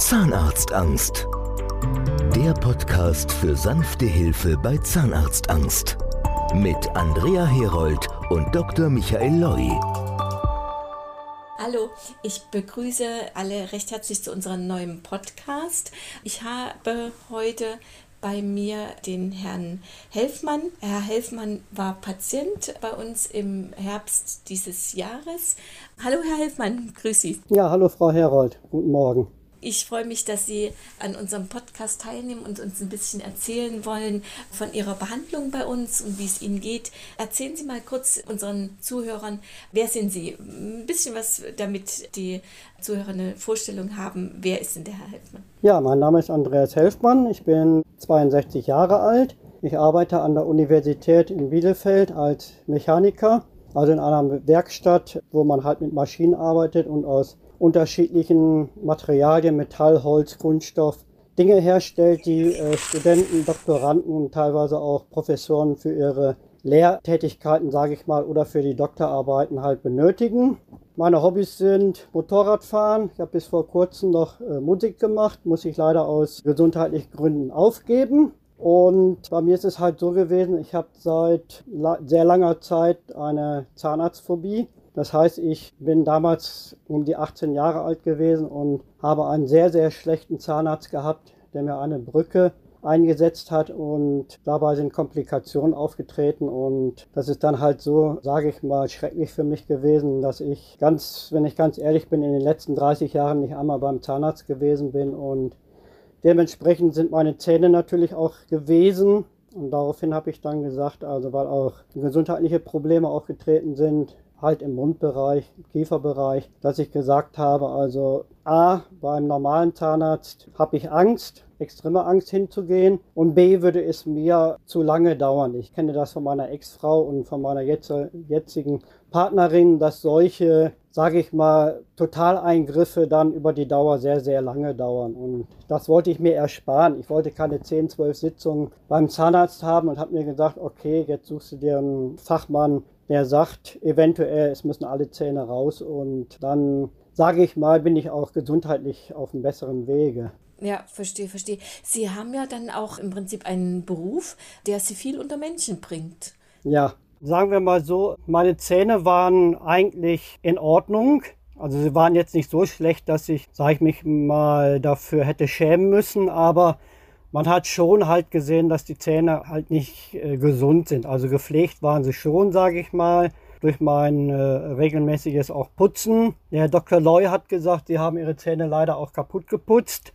Zahnarztangst. Der Podcast für sanfte Hilfe bei Zahnarztangst. Mit Andrea Herold und Dr. Michael Loi. Hallo, ich begrüße alle recht herzlich zu unserem neuen Podcast. Ich habe heute bei mir den Herrn Helfmann. Herr Helfmann war Patient bei uns im Herbst dieses Jahres. Hallo, Herr Helfmann, grüß Sie. Ja, hallo, Frau Herold, guten Morgen. Ich freue mich, dass Sie an unserem Podcast teilnehmen und uns ein bisschen erzählen wollen von Ihrer Behandlung bei uns und wie es Ihnen geht. Erzählen Sie mal kurz unseren Zuhörern, wer sind Sie? Ein bisschen was, damit die Zuhörer eine Vorstellung haben, wer ist denn der Herr Helfmann? Ja, mein Name ist Andreas Helfmann. Ich bin 62 Jahre alt. Ich arbeite an der Universität in Bielefeld als Mechaniker, also in einer Werkstatt, wo man halt mit Maschinen arbeitet und aus unterschiedlichen Materialien, Metall, Holz, Kunststoff, Dinge herstellt, die äh, Studenten, Doktoranden und teilweise auch Professoren für ihre Lehrtätigkeiten, sage ich mal, oder für die Doktorarbeiten halt benötigen. Meine Hobbys sind Motorradfahren. Ich habe bis vor kurzem noch äh, Musik gemacht, muss ich leider aus gesundheitlichen Gründen aufgeben. Und bei mir ist es halt so gewesen, ich habe seit la sehr langer Zeit eine Zahnarztphobie. Das heißt, ich bin damals um die 18 Jahre alt gewesen und habe einen sehr, sehr schlechten Zahnarzt gehabt, der mir eine Brücke eingesetzt hat und dabei sind Komplikationen aufgetreten. Und das ist dann halt so, sage ich mal, schrecklich für mich gewesen, dass ich ganz, wenn ich ganz ehrlich bin, in den letzten 30 Jahren nicht einmal beim Zahnarzt gewesen bin. Und dementsprechend sind meine Zähne natürlich auch gewesen. Und daraufhin habe ich dann gesagt, also weil auch gesundheitliche Probleme aufgetreten sind, halt im Mundbereich, im Kieferbereich, dass ich gesagt habe, also A, beim normalen Zahnarzt habe ich Angst, extreme Angst hinzugehen und B, würde es mir zu lange dauern. Ich kenne das von meiner Ex-Frau und von meiner jetzigen Partnerin, dass solche, sage ich mal, Totaleingriffe dann über die Dauer sehr, sehr lange dauern. Und das wollte ich mir ersparen. Ich wollte keine 10, 12 Sitzungen beim Zahnarzt haben und habe mir gesagt, okay, jetzt suchst du dir einen Fachmann, der sagt, eventuell, es müssen alle Zähne raus und dann, sage ich mal, bin ich auch gesundheitlich auf einem besseren Wege. Ja, verstehe, verstehe. Sie haben ja dann auch im Prinzip einen Beruf, der Sie viel unter Menschen bringt. Ja, sagen wir mal so, meine Zähne waren eigentlich in Ordnung. Also sie waren jetzt nicht so schlecht, dass ich, sage ich mich mal, dafür hätte schämen müssen, aber man hat schon halt gesehen, dass die Zähne halt nicht äh, gesund sind. Also gepflegt waren sie schon, sage ich mal, durch mein äh, regelmäßiges auch Putzen. Der Dr. Loy hat gesagt, sie haben ihre Zähne leider auch kaputt geputzt.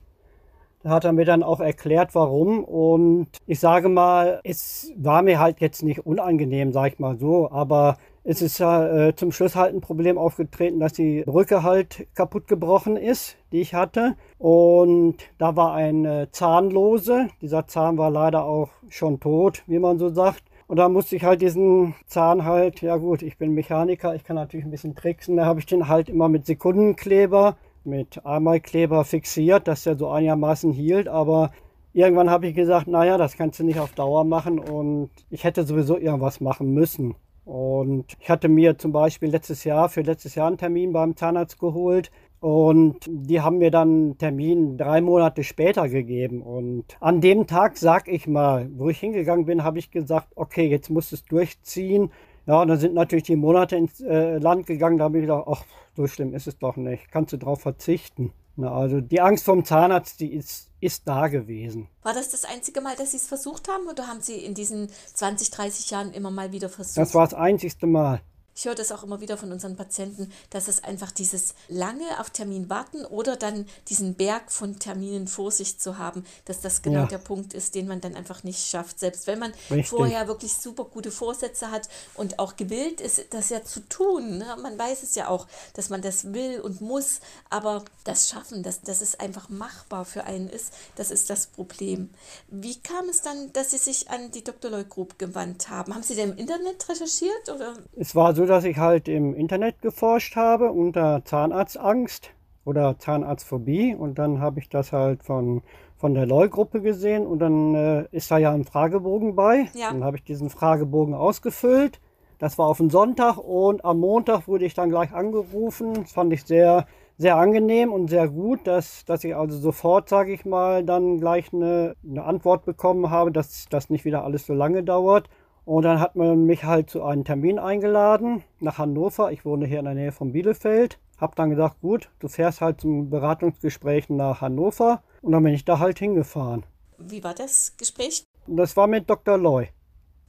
Da hat er mir dann auch erklärt, warum. Und ich sage mal, es war mir halt jetzt nicht unangenehm, sage ich mal so, aber es ist ja äh, zum Schluss halt ein Problem aufgetreten, dass die Brücke halt kaputt gebrochen ist, die ich hatte. Und da war ein äh, Zahnlose. Dieser Zahn war leider auch schon tot, wie man so sagt. Und da musste ich halt diesen Zahn halt, ja gut, ich bin Mechaniker, ich kann natürlich ein bisschen tricksen. Da habe ich den halt immer mit Sekundenkleber, mit Einmalkleber fixiert, dass der so einigermaßen hielt. Aber irgendwann habe ich gesagt, naja, das kannst du nicht auf Dauer machen und ich hätte sowieso irgendwas machen müssen. Und ich hatte mir zum Beispiel letztes Jahr für letztes Jahr einen Termin beim Zahnarzt geholt. Und die haben mir dann einen Termin drei Monate später gegeben. Und an dem Tag, sag ich mal, wo ich hingegangen bin, habe ich gesagt, okay, jetzt musst du es durchziehen. Ja, und dann sind natürlich die Monate ins äh, Land gegangen. Da habe ich gedacht, ach, so schlimm ist es doch nicht. Kannst du darauf verzichten. Na, also die Angst vom Zahnarzt, die ist, ist da gewesen. War das das einzige Mal, dass Sie es versucht haben oder haben Sie in diesen 20, 30 Jahren immer mal wieder versucht? Das war das einzigste Mal. Ich höre das auch immer wieder von unseren Patienten, dass es einfach dieses lange auf Termin warten oder dann diesen Berg von Terminen vor sich zu haben, dass das genau ja. der Punkt ist, den man dann einfach nicht schafft. Selbst wenn man Richtig. vorher wirklich super gute Vorsätze hat und auch gewillt ist, das ja zu tun. Ne? Man weiß es ja auch, dass man das will und muss, aber das Schaffen, dass, dass es einfach machbar für einen ist, das ist das Problem. Wie kam es dann, dass Sie sich an die Dr. Loy Group gewandt haben? Haben Sie denn im Internet recherchiert? Oder? Es war so, dass ich halt im Internet geforscht habe unter Zahnarztangst oder Zahnarztphobie und dann habe ich das halt von, von der LOI-Gruppe gesehen und dann äh, ist da ja ein Fragebogen bei. Ja. Dann habe ich diesen Fragebogen ausgefüllt. Das war auf den Sonntag und am Montag wurde ich dann gleich angerufen. Das fand ich sehr, sehr angenehm und sehr gut, dass, dass ich also sofort, sage ich mal, dann gleich eine, eine Antwort bekommen habe, dass das nicht wieder alles so lange dauert. Und dann hat man mich halt zu einem Termin eingeladen nach Hannover. Ich wohne hier in der Nähe von Bielefeld. Hab dann gesagt, gut, du fährst halt zum Beratungsgespräch nach Hannover. Und dann bin ich da halt hingefahren. Wie war das Gespräch? Das war mit Dr. Loy.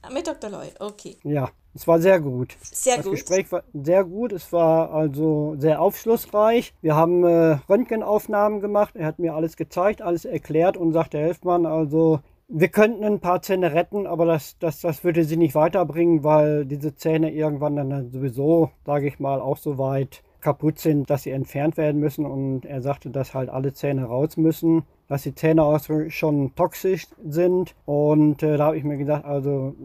Ah, mit Dr. Loy, okay. Ja, es war sehr gut. Sehr das gut. Das Gespräch war sehr gut. Es war also sehr aufschlussreich. Wir haben äh, Röntgenaufnahmen gemacht. Er hat mir alles gezeigt, alles erklärt und sagte, Helfmann, also wir könnten ein paar Zähne retten, aber das, das, das würde sie nicht weiterbringen, weil diese Zähne irgendwann dann sowieso, sage ich mal, auch so weit kaputt sind, dass sie entfernt werden müssen. Und er sagte, dass halt alle Zähne raus müssen, dass die Zähne auch schon toxisch sind. Und äh, da habe ich mir gedacht, also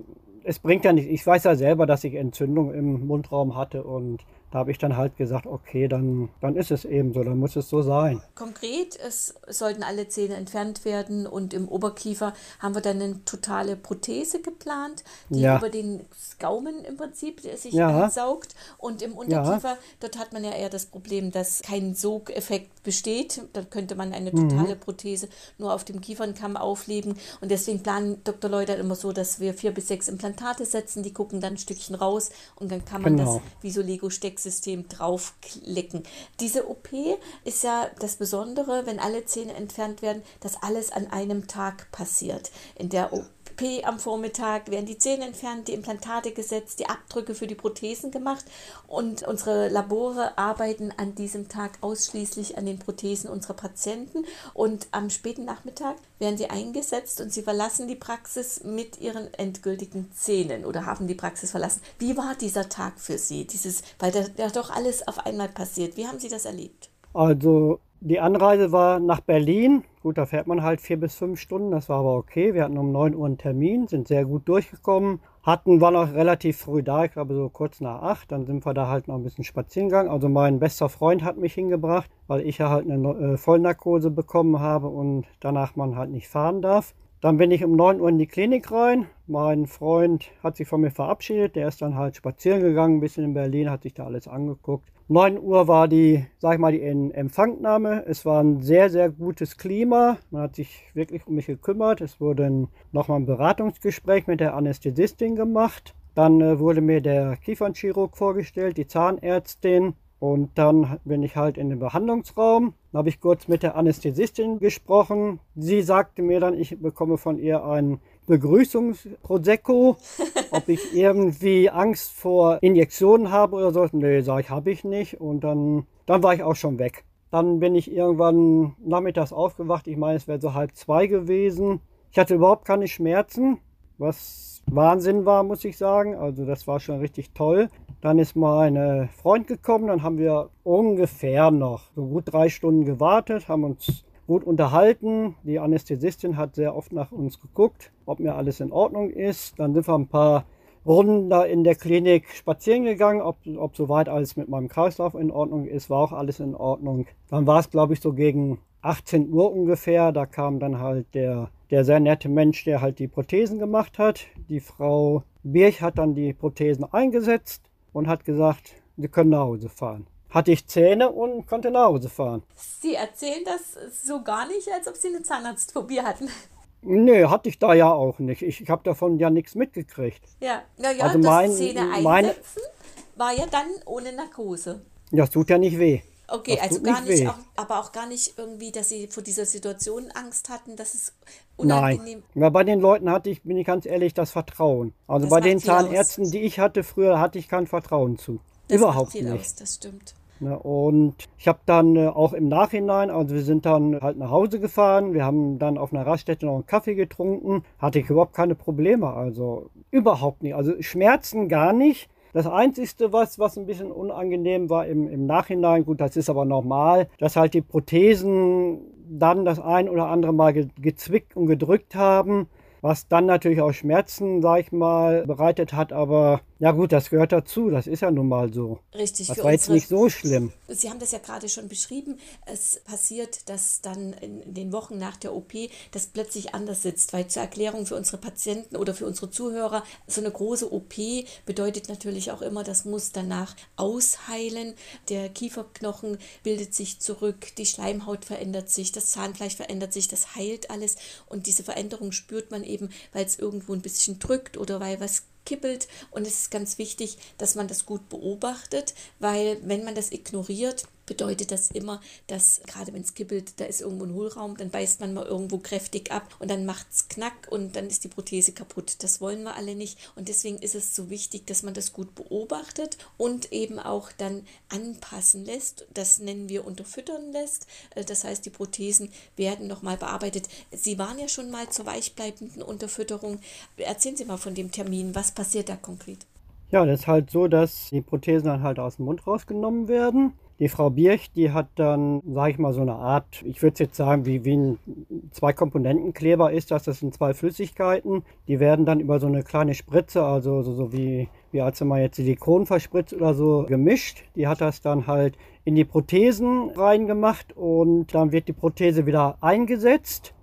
es bringt ja nicht. Ich weiß ja selber, dass ich Entzündung im Mundraum hatte und da habe ich dann halt gesagt, okay, dann, dann ist es eben so, dann muss es so sein. Konkret, es sollten alle Zähne entfernt werden und im Oberkiefer haben wir dann eine totale Prothese geplant, die ja. über den Gaumen im Prinzip sich ja. ansaugt. Und im Unterkiefer, ja. dort hat man ja eher das Problem, dass kein Sogeffekt besteht. Da könnte man eine totale mhm. Prothese nur auf dem Kiefernkamm aufleben. Und deswegen planen Dr. Leuter immer so, dass wir vier bis sechs Implantate setzen, die gucken dann ein Stückchen raus und dann kann man genau. das wie so Lego-Stecks System draufklicken. Diese OP ist ja das Besondere, wenn alle Zähne entfernt werden, dass alles an einem Tag passiert. In der OP am Vormittag werden die Zähne entfernt, die Implantate gesetzt, die Abdrücke für die Prothesen gemacht und unsere Labore arbeiten an diesem Tag ausschließlich an den Prothesen unserer Patienten und am späten Nachmittag werden sie eingesetzt und sie verlassen die Praxis mit ihren endgültigen Zähnen oder haben die Praxis verlassen. Wie war dieser Tag für Sie? Dieses, weil da, da doch alles auf einmal passiert. Wie haben Sie das erlebt? Also die Anreise war nach Berlin. Gut, da fährt man halt vier bis fünf Stunden, das war aber okay. Wir hatten um 9 Uhr einen Termin, sind sehr gut durchgekommen. Hatten, waren auch relativ früh da, ich glaube so kurz nach acht. Dann sind wir da halt noch ein bisschen spazieren gegangen. Also mein bester Freund hat mich hingebracht, weil ich ja halt eine äh, Vollnarkose bekommen habe und danach man halt nicht fahren darf. Dann bin ich um 9 Uhr in die Klinik rein. Mein Freund hat sich von mir verabschiedet. Der ist dann halt spazieren gegangen, ein bisschen in Berlin, hat sich da alles angeguckt. 9 Uhr war die, sag ich mal, die Empfangnahme. Es war ein sehr, sehr gutes Klima. Man hat sich wirklich um mich gekümmert. Es wurde nochmal ein Beratungsgespräch mit der Anästhesistin gemacht. Dann äh, wurde mir der Kiefernchirurg vorgestellt, die Zahnärztin. Und dann bin ich halt in den Behandlungsraum. Dann habe ich kurz mit der Anästhesistin gesprochen. Sie sagte mir dann, ich bekomme von ihr ein Begrüßungsprosecco, ob ich irgendwie Angst vor Injektionen habe oder so. Nee, sage ich, habe ich nicht. Und dann, dann war ich auch schon weg. Dann bin ich irgendwann nachmittags aufgewacht. Ich meine, es wäre so halb zwei gewesen. Ich hatte überhaupt keine Schmerzen, was Wahnsinn war, muss ich sagen. Also das war schon richtig toll. Dann ist mein Freund gekommen, dann haben wir ungefähr noch so gut drei Stunden gewartet, haben uns gut unterhalten. Die Anästhesistin hat sehr oft nach uns geguckt, ob mir alles in Ordnung ist. Dann sind wir ein paar Runden da in der Klinik spazieren gegangen, ob, ob soweit alles mit meinem Kreislauf in Ordnung ist, war auch alles in Ordnung. Dann war es, glaube ich, so gegen 18 Uhr ungefähr. Da kam dann halt der, der sehr nette Mensch, der halt die Prothesen gemacht hat. Die Frau Birch hat dann die Prothesen eingesetzt und hat gesagt, Sie können nach Hause fahren. Hatte ich Zähne und konnte nach Hause fahren. Sie erzählen das so gar nicht, als ob Sie eine Zahnarztphobie hatten. Nee, hatte ich da ja auch nicht. Ich, ich habe davon ja nichts mitgekriegt. Ja, naja, also das mein, Zähne meine, war ja dann ohne Narkose. Das tut ja nicht weh. Okay, das also gar nicht, nicht auch, aber auch gar nicht irgendwie, dass Sie vor dieser Situation Angst hatten, dass es unangenehm... Nein, ja, bei den Leuten hatte ich, bin ich ganz ehrlich, das Vertrauen. Also das bei den Zahnärzten, aus. die ich hatte früher, hatte ich kein Vertrauen zu. Das Überhaupt nicht. Aus, das stimmt. Ne, und ich habe dann äh, auch im Nachhinein, also wir sind dann halt nach Hause gefahren, wir haben dann auf einer Raststätte noch einen Kaffee getrunken, hatte ich überhaupt keine Probleme, also überhaupt nicht. Also Schmerzen gar nicht. Das Einzige, was, was ein bisschen unangenehm war im, im Nachhinein, gut, das ist aber normal, dass halt die Prothesen dann das ein oder andere Mal ge gezwickt und gedrückt haben, was dann natürlich auch Schmerzen, sag ich mal, bereitet hat. Aber Ja gut, das gehört dazu, das ist ja nun mal so. Richtig. Das war jetzt nicht so schlimm. Sie haben das ja gerade schon beschrieben. Es passiert, dass dann in den Wochen nach der OP das plötzlich anders sitzt, weil zur Erklärung für unsere Patienten oder für unsere Zuhörer, so eine große OP bedeutet natürlich auch immer, das muss danach ausheilen. Der Kieferknochen bildet sich zurück, die Schleimhaut verändert sich, das Zahnfleisch verändert sich, das heilt alles und diese Veränderung spürt man eben, weil es irgendwo ein bisschen drückt oder weil was kippelt. Und es ist ganz wichtig, dass man das gut beobachtet, weil wenn man das ignoriert, bedeutet das immer, dass gerade wenn es kippelt, da ist irgendwo ein Hohlraum, dann beißt man mal irgendwo kräftig ab und dann macht es Knack und dann ist die Prothese kaputt. Das wollen wir alle nicht und deswegen ist es so wichtig, dass man das gut beobachtet und eben auch dann anpassen lässt. Das nennen wir unterfüttern lässt. Äh, das heißt, die Prothesen werden nochmal bearbeitet. Sie waren ja schon mal zur weichbleibenden Unterfütterung. Erzählen Sie mal von dem Termin. Was passiert da konkret? Ja, das ist halt so, dass die Prothesen dann halt aus dem Mund rausgenommen werden die Frau Birch, die hat dann, sage ich mal, so eine Art, ich würde jetzt sagen, wie, wie ein Zwei-Komponenten-Kleber ist das. Das sind zwei Flüssigkeiten. Die werden dann über so eine kleine Spritze, also so, so wie, wie als wenn man jetzt Silikon verspritzt oder so, gemischt. Die hat das dann halt in die Prothesen reingemacht und dann wird die Prothese wieder eingesetzt.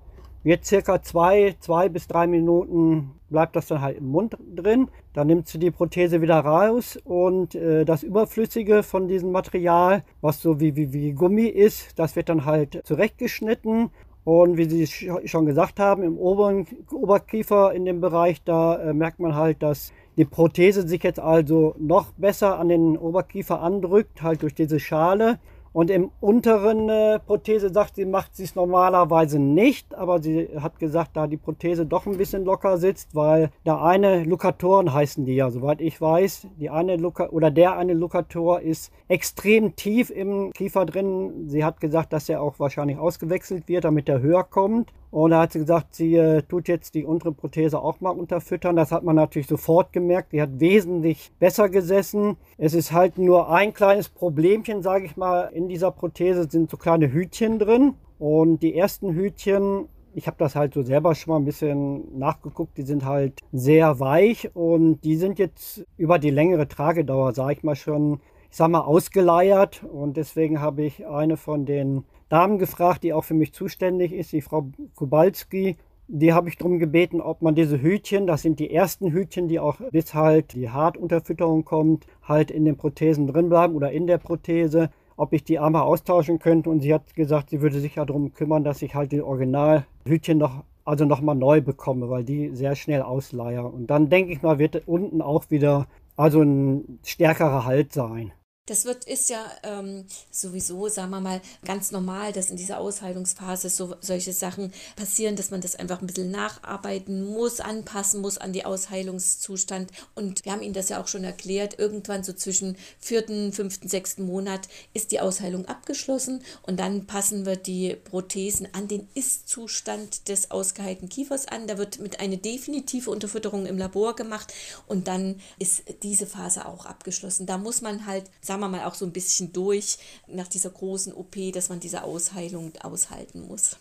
Wird circa zwei, zwei bis drei Minuten bleibt das dann halt im Mund drin. Dann nimmt sie die Prothese wieder raus und äh, das Überflüssige von diesem Material, was so wie, wie, wie Gummi ist, das wird dann halt zurechtgeschnitten. Und wie Sie schon gesagt haben, im oberen Oberkiefer in dem Bereich, da äh, merkt man halt, dass die Prothese sich jetzt also noch besser an den Oberkiefer andrückt, halt durch diese Schale. Und im unteren äh, Prothese sagt sie, macht sie es normalerweise nicht, aber sie hat gesagt, da die Prothese doch ein bisschen locker sitzt, weil da eine Lokatoren heißen die ja, soweit ich weiß, die eine Luka oder der eine Lokator ist extrem tief im Kiefer drin. Sie hat gesagt, dass er auch wahrscheinlich ausgewechselt wird, damit er höher kommt. Und da hat sie gesagt, sie äh, tut jetzt die untere Prothese auch mal unterfüttern. Das hat man natürlich sofort gemerkt. Die hat wesentlich besser gesessen. Es ist halt nur ein kleines Problemchen, sage ich mal. In dieser Prothese sind so kleine Hütchen drin. Und die ersten Hütchen, ich habe das halt so selber schon mal ein bisschen nachgeguckt, die sind halt sehr weich und die sind jetzt über die längere Tragedauer, sage ich mal schon, ich sag mal, ausgeleiert. Und deswegen habe ich eine von den Damen gefragt, die auch für mich zuständig ist, die Frau Kubalski. Die habe ich darum gebeten, ob man diese Hütchen, das sind die ersten Hütchen, die auch bis halt die Hartunterfütterung kommt, halt in den Prothesen drin bleiben oder in der Prothese, ob ich die einmal austauschen könnte. Und sie hat gesagt, sie würde sich ja darum kümmern, dass ich halt die Originalhütchen noch, also nochmal neu bekomme, weil die sehr schnell ausleiern. Und dann denke ich mal, wird unten auch wieder also ein stärkerer Halt sein. Das wird, ist ja ähm, sowieso, sagen wir mal, ganz normal, dass in dieser Ausheilungsphase so, solche Sachen passieren, dass man das einfach ein bisschen nacharbeiten muss, anpassen muss an die Ausheilungszustand. Und wir haben Ihnen das ja auch schon erklärt, irgendwann so zwischen vierten, fünften, sechsten Monat ist die Ausheilung abgeschlossen und dann passen wir die Prothesen an den Ist-Zustand des ausgeheilten Kiefers an. Da wird mit eine definitive Unterfütterung im Labor gemacht und dann ist diese Phase auch abgeschlossen. Da muss man halt, sagen sagen wir mal, auch so ein bisschen durch nach dieser großen OP, dass man diese Ausheilung aushalten muss.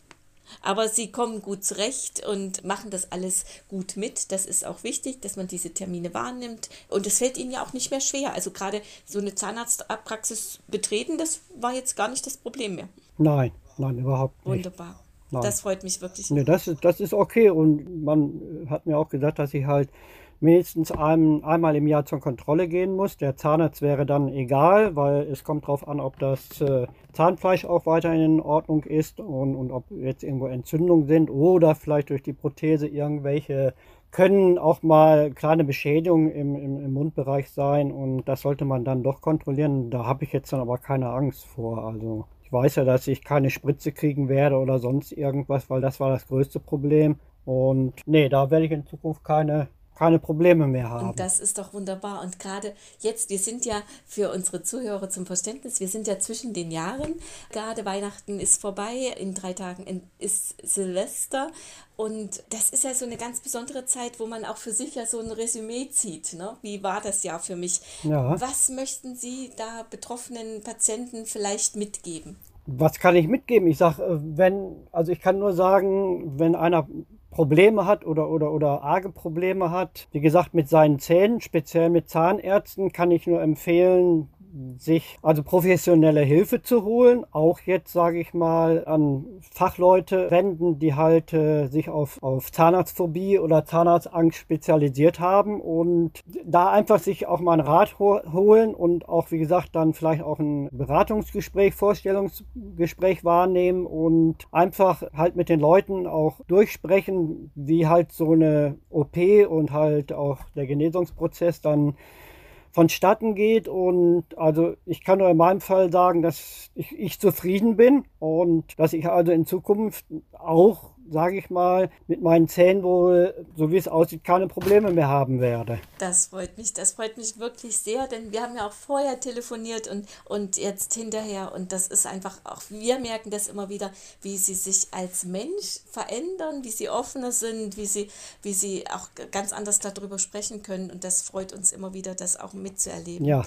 Aber sie kommen gut zurecht und machen das alles gut mit. Das ist auch wichtig, dass man diese Termine wahrnimmt. Und es fällt ihnen ja auch nicht mehr schwer. Also gerade so eine Zahnarztpraxis betreten, das war jetzt gar nicht das Problem mehr. Nein, nein, überhaupt nicht. Wunderbar. Nein. Das freut mich wirklich. Nee, das, ist, das ist okay. Und man hat mir auch gesagt, dass ich halt mindestens ein, einmal im Jahr zur Kontrolle gehen muss. Der Zahnarzt wäre dann egal, weil es kommt darauf an, ob das äh, Zahnfleisch auch weiterhin in Ordnung ist und, und ob jetzt irgendwo Entzündungen sind oder vielleicht durch die Prothese irgendwelche können auch mal kleine Beschädigungen im, im, im, Mundbereich sein und das sollte man dann doch kontrollieren. Da habe ich jetzt dann aber keine Angst vor. Also ich weiß ja, dass ich keine Spritze kriegen werde oder sonst irgendwas, weil das war das größte Problem. Und nee, da werde ich in Zukunft keine keine Probleme mehr haben. Und das ist doch wunderbar. Und gerade jetzt, wir sind ja für unsere Zuhörer zum Verständnis, wir sind ja zwischen den Jahren. Gerade Weihnachten ist vorbei, in drei Tagen ist Silvester. Und das ist ja so eine ganz besondere Zeit, wo man auch für sich ja so ein Resümee zieht. Ne? Wie war das Jahr für mich? Ja. Was möchten Sie da betroffenen Patienten vielleicht mitgeben? Was kann ich mitgeben? Ich sage, äh, wenn, also ich kann nur sagen, wenn einer Probleme hat oder, oder, oder arge Probleme hat. Wie gesagt, mit seinen Zähnen, speziell mit Zahnärzten, kann ich nur empfehlen, sich also professionelle Hilfe zu holen, auch jetzt sage ich mal an Fachleute wenden, die halt äh, sich auf, auf Zahnarztphobie oder Zahnarztangst spezialisiert haben und da einfach sich auch mal einen Rat ho holen und auch wie gesagt dann vielleicht auch ein Beratungsgespräch, Vorstellungsgespräch wahrnehmen und einfach halt mit den Leuten auch durchsprechen, wie halt so eine OP und halt auch der Genesungsprozess dann vonstatten geht. Und also ich kann nur in meinem Fall sagen, dass ich, ich zufrieden bin und dass ich also in Zukunft auch sage ich mal, mit meinen Zähnen wohl, so wie es aussieht, keine Probleme mehr haben werde. Das freut mich, das freut mich wirklich sehr, denn wir haben ja auch vorher telefoniert und, und jetzt hinterher und das ist einfach, auch wir merken das immer wieder, wie sie sich als Mensch verändern, wie sie offener sind, wie sie, wie sie auch ganz anders darüber sprechen können und das freut uns immer wieder, das auch mitzuerleben. Ja,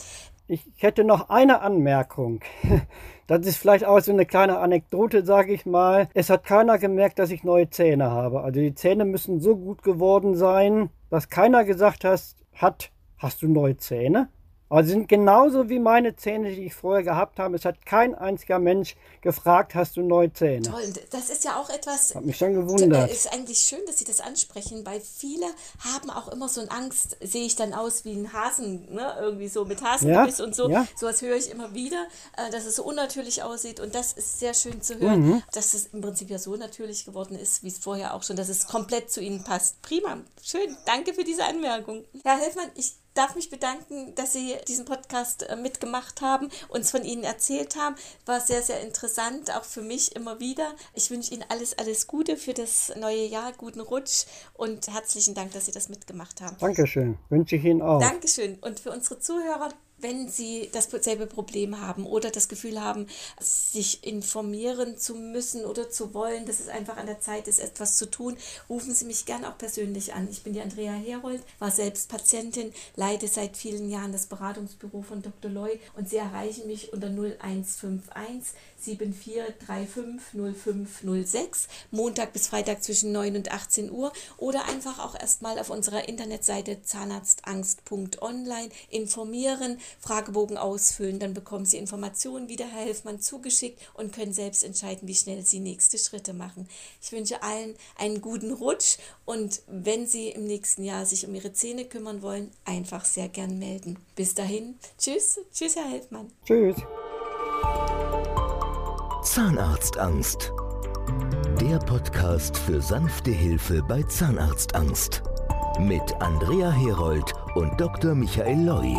ich hätte noch eine Anmerkung. Das ist vielleicht auch so eine kleine Anekdote, sage ich mal. Es hat keiner gemerkt, dass ich neue Zähne habe. Also die Zähne müssen so gut geworden sein, dass keiner gesagt hat, hast du neue Zähne? Also sind genauso wie meine Zähne, die ich vorher gehabt habe. Es hat kein einziger Mensch gefragt, hast du neue Zähne? Toll, das ist ja auch etwas. Hat mich schon gewundert. Es ist eigentlich schön, dass Sie das ansprechen, weil viele haben auch immer so eine Angst, sehe ich dann aus wie ein Hasen, ne? irgendwie so mit Hasengebiss ja, und so. Ja. was höre ich immer wieder, äh, dass es so unnatürlich aussieht. Und das ist sehr schön zu hören, mhm. dass es im Prinzip ja so natürlich geworden ist, wie es vorher auch schon, dass es komplett zu Ihnen passt. Prima, schön. Danke für diese Anmerkung. Herr Helfmann, ich darf mich bedanken, dass Sie diesen Podcast äh, mitgemacht haben, uns von Ihnen erzählt haben. War sehr, sehr interessant, auch für mich immer wieder. Ich wünsche Ihnen alles, alles Gute für das neue Jahr, guten Rutsch und herzlichen Dank, dass Sie das mitgemacht haben. Dankeschön, wünsche ich Ihnen auch. Dankeschön. Und für unsere Zuhörer, wenn Sie dasselbe Problem haben oder das Gefühl haben, sich informieren zu müssen oder zu wollen, dass es einfach an der Zeit ist, etwas zu tun, rufen Sie mich gern auch persönlich an. Ich bin die Andrea Herold, war selbst Patientin, leite seit vielen Jahren das Beratungsbüro von Dr. Loy und Sie erreichen mich unter 0151 74350506, Montag bis Freitag zwischen 9 und 18 Uhr oder einfach auch erstmal auf unserer Internetseite zahnarztangst.online informieren, Fragebogen ausfüllen, dann bekommen Sie Informationen, wie der Herr Helfmann zugeschickt und können selbst entscheiden, wie schnell Sie nächste Schritte machen. Ich wünsche allen einen guten Rutsch und wenn Sie im nächsten Jahr sich um Ihre Zähne kümmern wollen, einfach sehr gern melden. Bis dahin, tschüss, tschüss Herr Helfmann. Tschüss. Zahnarztangst. Der Podcast für sanfte Hilfe bei Zahnarztangst. Mit Andrea Herold und Dr. Michael Loi.